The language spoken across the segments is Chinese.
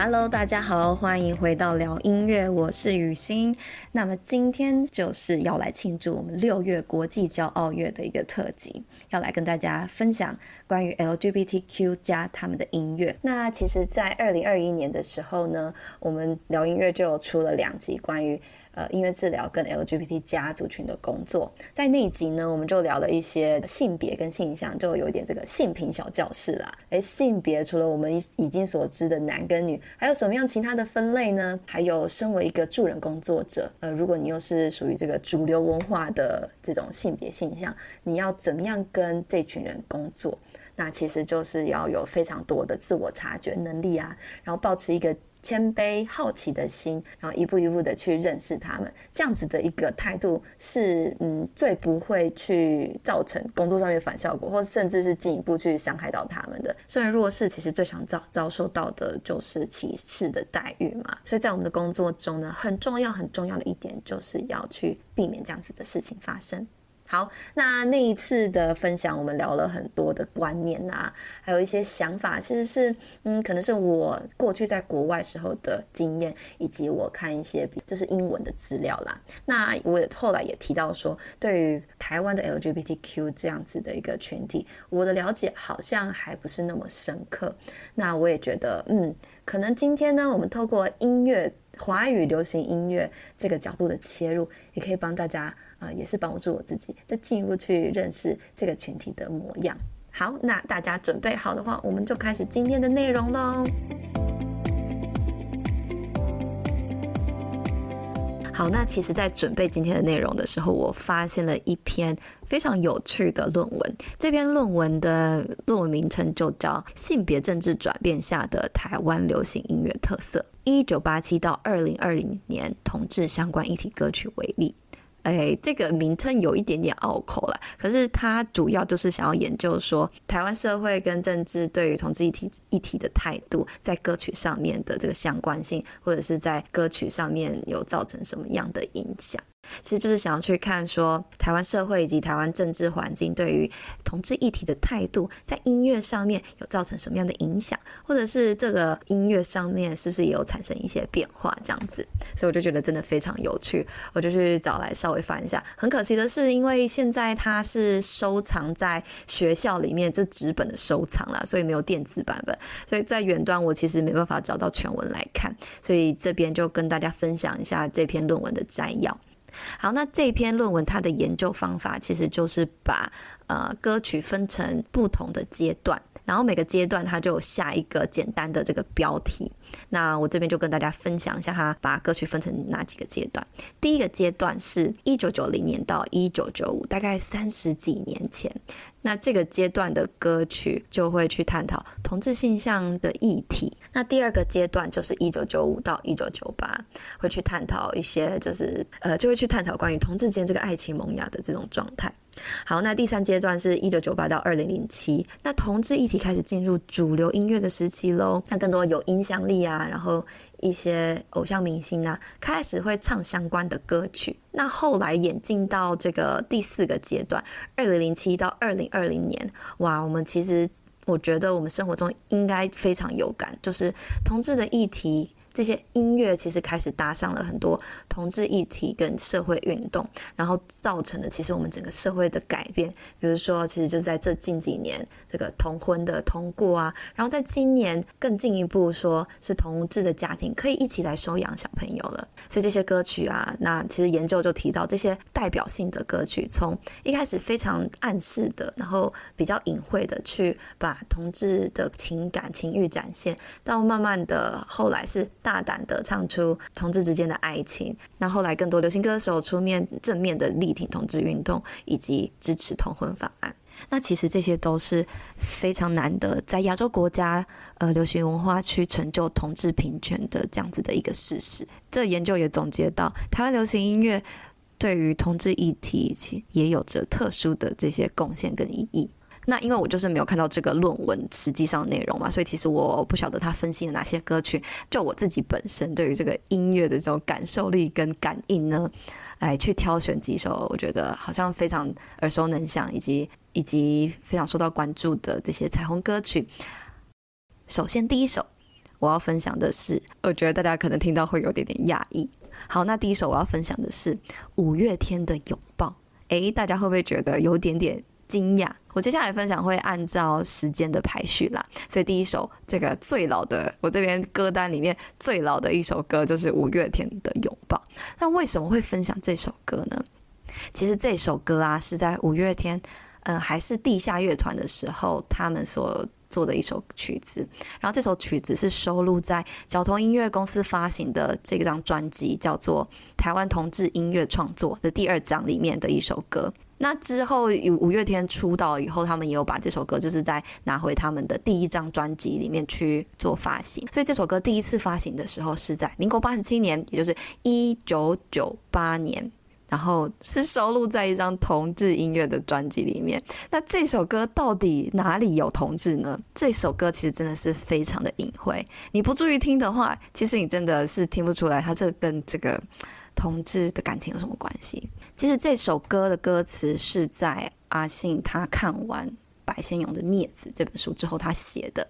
Hello，大家好，欢迎回到聊音乐，我是雨欣。那么今天就是要来庆祝我们六月国际骄傲月的一个特辑，要来跟大家分享关于 LGBTQ 加他们的音乐。那其实，在二零二一年的时候呢，我们聊音乐就有出了两集关于。呃，音乐治疗跟 LGBT 家族群的工作，在那一集呢，我们就聊了一些性别跟性向，就有一点这个性平小教室啦。诶，性别除了我们已经所知的男跟女，还有什么样其他的分类呢？还有，身为一个助人工作者，呃，如果你又是属于这个主流文化的这种性别性向，你要怎么样跟这群人工作？那其实就是要有非常多的自我察觉能力啊，然后保持一个。谦卑、好奇的心，然后一步一步的去认识他们，这样子的一个态度是，嗯，最不会去造成工作上面反效果，或甚至是进一步去伤害到他们的。虽然弱势其实最常遭遭受到的就是歧视的待遇嘛，所以在我们的工作中呢，很重要、很重要的一点就是要去避免这样子的事情发生。好，那那一次的分享，我们聊了很多的观念啊，还有一些想法，其实是，嗯，可能是我过去在国外时候的经验，以及我看一些就是英文的资料啦。那我也后来也提到说，对于台湾的 LGBTQ 这样子的一个群体，我的了解好像还不是那么深刻。那我也觉得，嗯，可能今天呢，我们透过音乐，华语流行音乐这个角度的切入，也可以帮大家。啊、呃，也是帮助我自己再进一步去认识这个群体的模样。好，那大家准备好的话，我们就开始今天的内容喽。好，那其实，在准备今天的内容的时候，我发现了一篇非常有趣的论文。这篇论文的论文名称就叫《性别政治转变下的台湾流行音乐特色：一九八七到二零二零年同志相关议题歌曲为例》。哎，这个名称有一点点拗口了，可是他主要就是想要研究说，台湾社会跟政治对于同志一体一体的态度，在歌曲上面的这个相关性，或者是在歌曲上面有造成什么样的影响。其实就是想要去看说，台湾社会以及台湾政治环境对于同志议题的态度，在音乐上面有造成什么样的影响，或者是这个音乐上面是不是也有产生一些变化，这样子。所以我就觉得真的非常有趣，我就去找来稍微翻一下。很可惜的是，因为现在它是收藏在学校里面，这纸本的收藏啦，所以没有电子版本。所以在远端我其实没办法找到全文来看，所以这边就跟大家分享一下这篇论文的摘要。好，那这篇论文它的研究方法其实就是把呃歌曲分成不同的阶段，然后每个阶段它就有下一个简单的这个标题。那我这边就跟大家分享一下，它把歌曲分成哪几个阶段。第一个阶段是一九九零年到一九九五，大概三十几年前。那这个阶段的歌曲就会去探讨同志性向的议题。那第二个阶段就是一九九五到一九九八，会去探讨一些就是呃，就会去探讨关于同志间这个爱情萌芽的这种状态。好，那第三阶段是一九九八到二零零七，那同志议题开始进入主流音乐的时期喽。那更多有影响力啊，然后一些偶像明星啊，开始会唱相关的歌曲。那后来演进到这个第四个阶段，二零零七到二零二零年，哇，我们其实我觉得我们生活中应该非常有感，就是同志的议题。这些音乐其实开始搭上了很多同志议题跟社会运动，然后造成的其实我们整个社会的改变。比如说，其实就在这近几年，这个同婚的通过啊，然后在今年更进一步说是同志的家庭可以一起来收养小朋友了。所以这些歌曲啊，那其实研究就提到这些代表性的歌曲，从一开始非常暗示的，然后比较隐晦的去把同志的情感情欲展现，到慢慢的后来是。大胆的唱出同志之间的爱情，那后来更多流行歌手出面正面的力挺同志运动以及支持同婚法案。那其实这些都是非常难得，在亚洲国家呃流行文化去成就同志平权的这样子的一个事实。这研究也总结到，台湾流行音乐对于同志议题也有着特殊的这些贡献跟意义。那因为我就是没有看到这个论文实际上内容嘛，所以其实我不晓得他分析了哪些歌曲。就我自己本身对于这个音乐的这种感受力跟感应呢，来去挑选几首我觉得好像非常耳熟能详，以及以及非常受到关注的这些彩虹歌曲。首先第一首我要分享的是，我觉得大家可能听到会有点点讶异。好，那第一首我要分享的是五月天的拥抱。诶，大家会不会觉得有点点惊讶，我接下来分享会按照时间的排序啦，所以第一首这个最老的，我这边歌单里面最老的一首歌就是五月天的《拥抱》。那为什么会分享这首歌呢？其实这首歌啊是在五月天，呃，还是地下乐团的时候，他们所做的一首曲子。然后这首曲子是收录在角头音乐公司发行的这张专辑，叫做《台湾同志音乐创作》的第二章里面的一首歌。那之后，五月天出道以后，他们也有把这首歌，就是在拿回他们的第一张专辑里面去做发行。所以这首歌第一次发行的时候是在民国八十七年，也就是一九九八年，然后是收录在一张同志音乐的专辑里面。那这首歌到底哪里有同志呢？这首歌其实真的是非常的隐晦，你不注意听的话，其实你真的是听不出来，它这跟这个。同志的感情有什么关系？其实这首歌的歌词是在阿信他看完白先勇的《孽子》这本书之后他写的。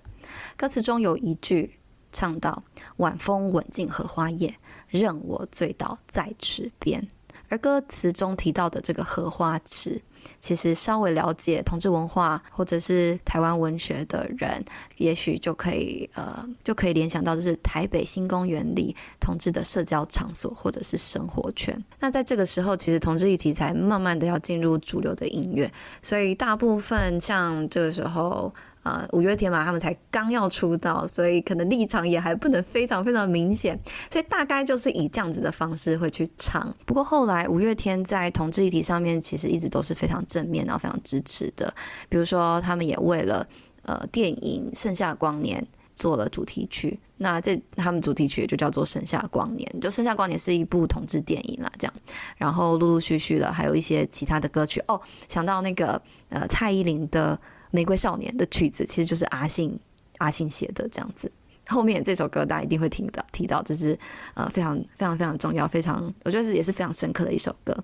歌词中有一句唱到：“晚风吻尽荷花叶，任我醉倒在池边。”而歌词中提到的这个荷花池。其实稍微了解同志文化或者是台湾文学的人，也许就可以呃就可以联想到，就是台北新公园里同志的社交场所或者是生活圈。那在这个时候，其实同志议题才慢慢的要进入主流的音乐，所以大部分像这个时候。呃，五月天嘛，他们才刚要出道，所以可能立场也还不能非常非常明显，所以大概就是以这样子的方式会去唱。不过后来五月天在同志议题上面其实一直都是非常正面，然后非常支持的。比如说，他们也为了呃电影《盛夏光年》做了主题曲，那这他们主题曲就叫做《盛夏光年》，就《盛夏光年》是一部同志电影啦，这样。然后陆陆续续的还有一些其他的歌曲哦，想到那个呃蔡依林的。玫瑰少年的曲子其实就是阿信阿信写的这样子，后面这首歌大家一定会听到提到，这是呃非常非常非常重要，非常我觉得是也是非常深刻的一首歌。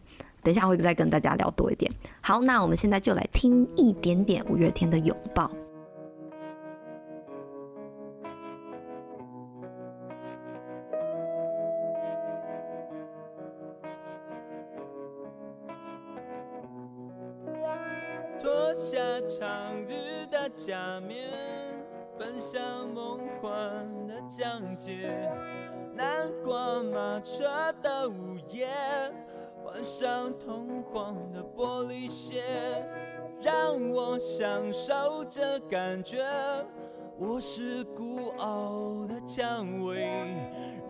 等一下会再跟大家聊多一点。好，那我们现在就来听一点点五月天的拥抱。的假面，奔向梦幻的疆界。南瓜马车的午夜，换上铜黄的玻璃鞋，让我享受这感觉。我是孤傲的蔷薇，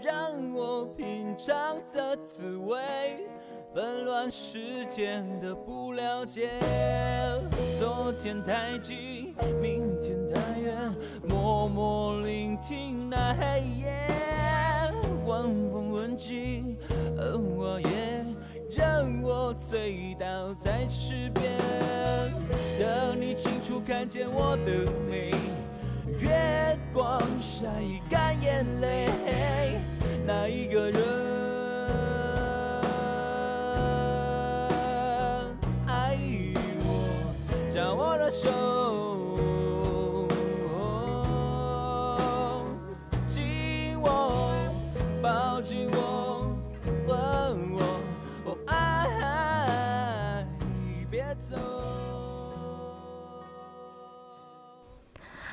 让我品尝这滋味。纷乱世界的不了解，昨天太近，明天太远，默默聆听那黑夜。晚风吻尽荷花叶，让我醉倒在池边。等你清楚看见我的美，月光晒干眼泪，那一个人。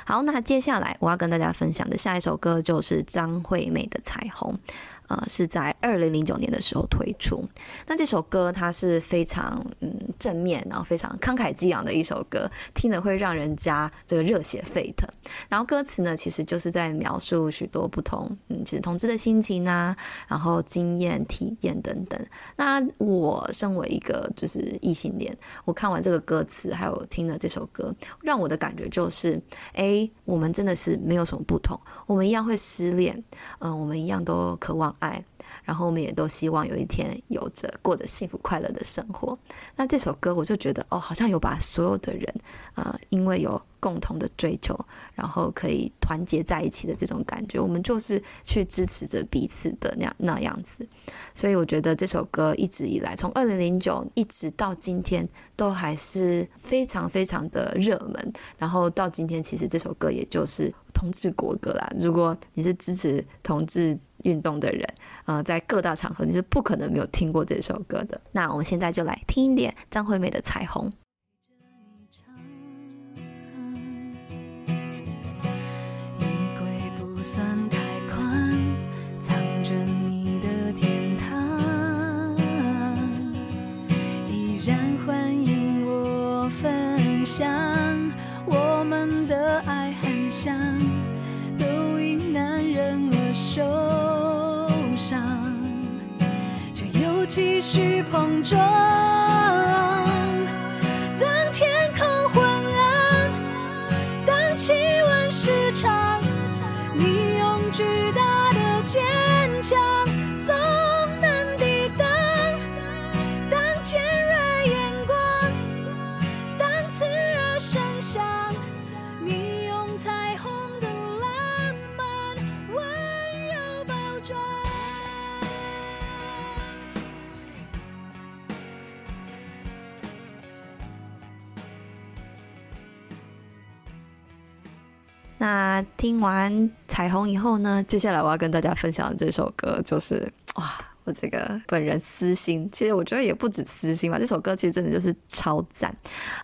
好，那接下来我要跟大家分享的下一首歌就是张惠妹的《彩虹》。呃，是在二零零九年的时候推出。那这首歌它是非常嗯正面，然后非常慷慨激昂的一首歌，听了会让人家这个热血沸腾。然后歌词呢，其实就是在描述许多不同嗯，其实同志的心情啊，然后经验、体验等等。那我身为一个就是异性恋，我看完这个歌词，还有听了这首歌，让我的感觉就是，哎，我们真的是没有什么不同，我们一样会失恋，嗯、我们一样都渴望爱。然后我们也都希望有一天有着过着幸福快乐的生活。那这首歌我就觉得哦，好像有把所有的人，呃，因为有共同的追求，然后可以团结在一起的这种感觉。我们就是去支持着彼此的那样那样子。所以我觉得这首歌一直以来，从二零零九一直到今天，都还是非常非常的热门。然后到今天，其实这首歌也就是同志国歌啦。如果你是支持同志运动的人，呃，在各大场合你是不可能没有听过这首歌的。那我们现在就来听一点张惠妹的《彩虹》。衣柜不算继续碰撞。那听完彩虹以后呢，接下来我要跟大家分享的这首歌就是哇。我这个本人私心，其实我觉得也不止私心吧。这首歌其实真的就是超赞。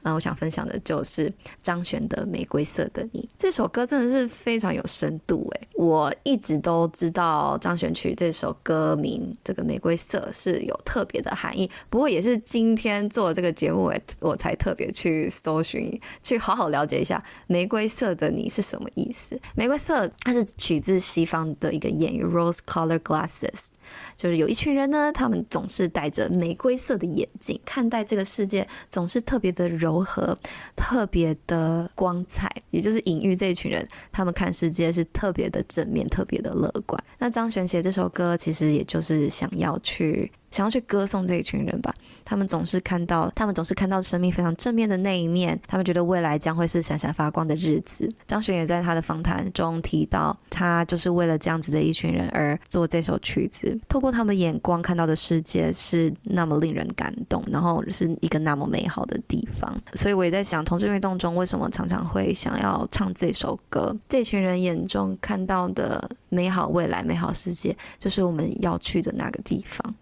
嗯，我想分享的就是张悬的《玫瑰色的你》。这首歌真的是非常有深度诶。我一直都知道张悬曲这首歌名这个玫瑰色是有特别的含义，不过也是今天做这个节目诶，我才特别去搜寻，去好好了解一下“玫瑰色的你”是什么意思。玫瑰色它是取自西方的一个谚语 “rose color glasses”，就是有。一群人呢，他们总是戴着玫瑰色的眼镜，看待这个世界总是特别的柔和，特别的光彩，也就是隐喻这一群人，他们看世界是特别的正面，特别的乐观。那张悬写这首歌，其实也就是想要去。想要去歌颂这一群人吧，他们总是看到，他们总是看到生命非常正面的那一面，他们觉得未来将会是闪闪发光的日子。张悬也在他的访谈中提到，他就是为了这样子的一群人而做这首曲子，透过他们眼光看到的世界是那么令人感动，然后是一个那么美好的地方。所以我也在想，同志运动中为什么常常会想要唱这首歌？这群人眼中看到的美好未来、美好世界，就是我们要去的那个地方。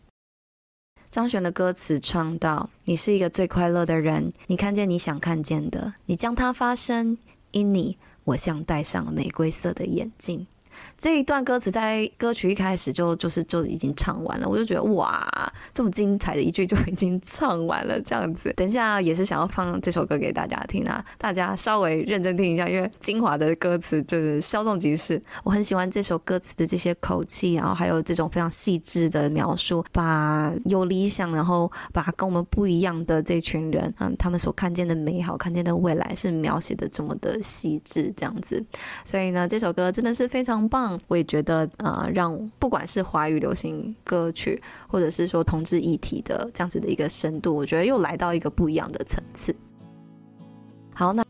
张悬的歌词唱到：“你是一个最快乐的人，你看见你想看见的，你将它发生，因你，我像戴上了玫瑰色的眼镜。”这一段歌词在歌曲一开始就就是就已经唱完了，我就觉得哇，这么精彩的一句就已经唱完了，这样子。等一下也是想要放这首歌给大家听啊，大家稍微认真听一下，因为精华的歌词就是稍纵即逝。我很喜欢这首歌词的这些口气，然后还有这种非常细致的描述，把有理想，然后把跟我们不一样的这群人，嗯，他们所看见的美好、看见的未来是描写的这么的细致，这样子。所以呢，这首歌真的是非常。棒，我也觉得，呃，让不管是华语流行歌曲，或者是说同志一体的这样子的一个深度，我觉得又来到一个不一样的层次。好，那。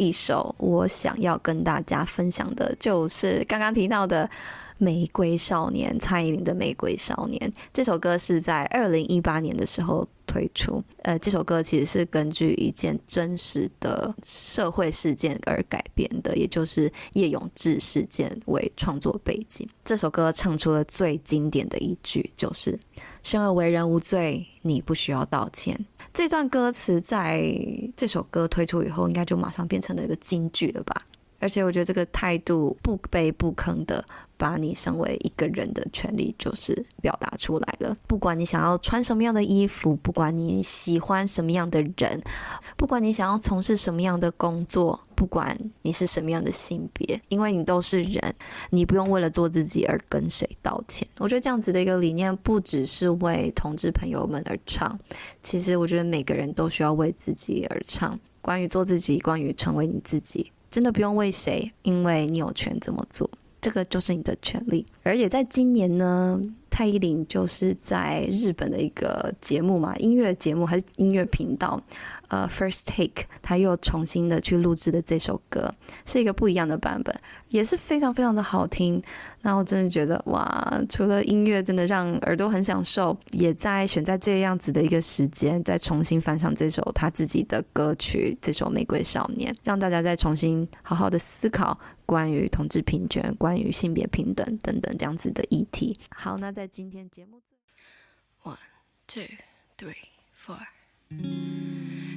一首我想要跟大家分享的，就是刚刚提到的《玫瑰少年》，蔡依林的《玫瑰少年》这首歌是在二零一八年的时候推出。呃，这首歌其实是根据一件真实的社会事件而改编的，也就是叶永志事件为创作背景。这首歌唱出了最经典的一句，就是“生而为人无罪，你不需要道歉”。这段歌词在这首歌推出以后，应该就马上变成了一个金句了吧？而且我觉得这个态度不卑不吭的，把你身为一个人的权利就是表达出来了。不管你想要穿什么样的衣服，不管你喜欢什么样的人，不管你想要从事什么样的工作，不管你是什么样的性别，因为你都是人，你不用为了做自己而跟谁道歉。我觉得这样子的一个理念，不只是为同志朋友们而唱，其实我觉得每个人都需要为自己而唱。关于做自己，关于成为你自己。真的不用为谁，因为你有权这么做，这个就是你的权利。而也在今年呢，蔡依林就是在日本的一个节目嘛，音乐节目还是音乐频道。呃，First Take，他又重新的去录制的这首歌，是一个不一样的版本，也是非常非常的好听。那我真的觉得，哇，除了音乐真的让耳朵很享受，也在选在这样子的一个时间，再重新翻唱这首他自己的歌曲，这首《玫瑰少年》，让大家再重新好好的思考关于同志平权、关于性别平等等等这样子的议题。好，那在今天节目，One, two, three, four。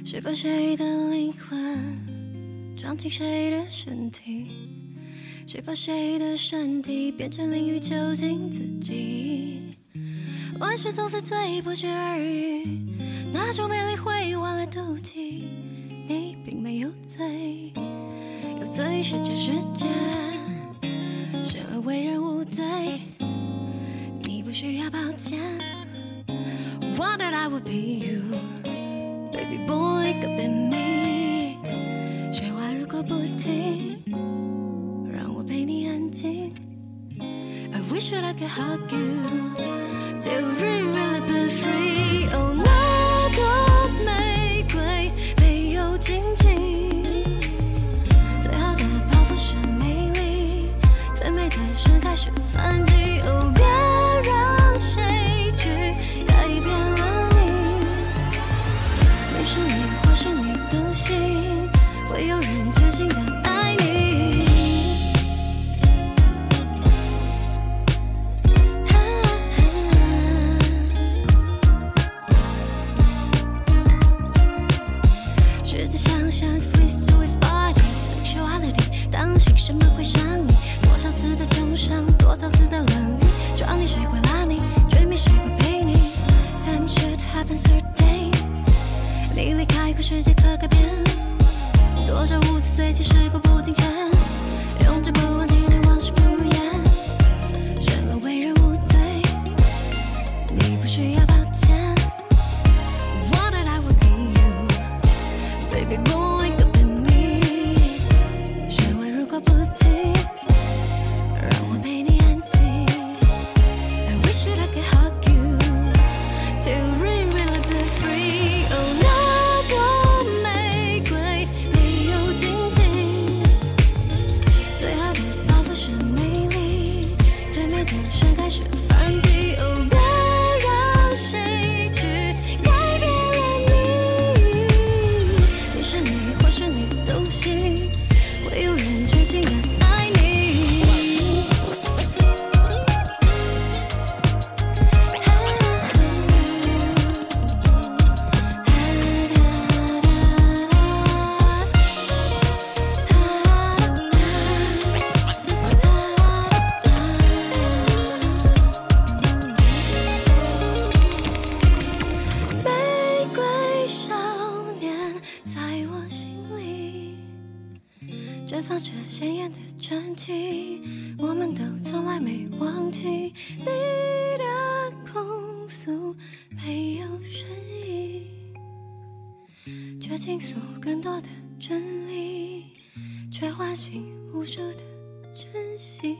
谁把谁的灵魂装进谁的身体？谁把谁的身体变成淋浴，囚禁自己？万事总是最不期而遇，那种美丽会换来妒忌。你并没有罪，有罪是这世界。生而为人无罪，你不需要抱歉。One that I would be you。Baby boy, could be me。说话如果不停，让我陪你安静。I wish that I could hug you till 绽放着鲜艳的传奇，我们都从来没忘记你的控诉没有声音，却倾诉更多的真理，却唤醒无数的真心。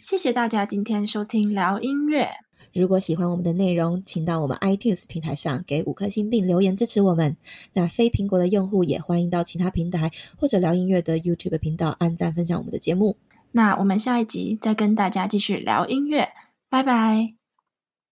谢谢大家今天收听聊音乐。如果喜欢我们的内容，请到我们 iTunes 平台上给五颗星并留言支持我们。那非苹果的用户也欢迎到其他平台或者聊音乐的 YouTube 频道按赞分享我们的节目。那我们下一集再跟大家继续聊音乐，拜拜。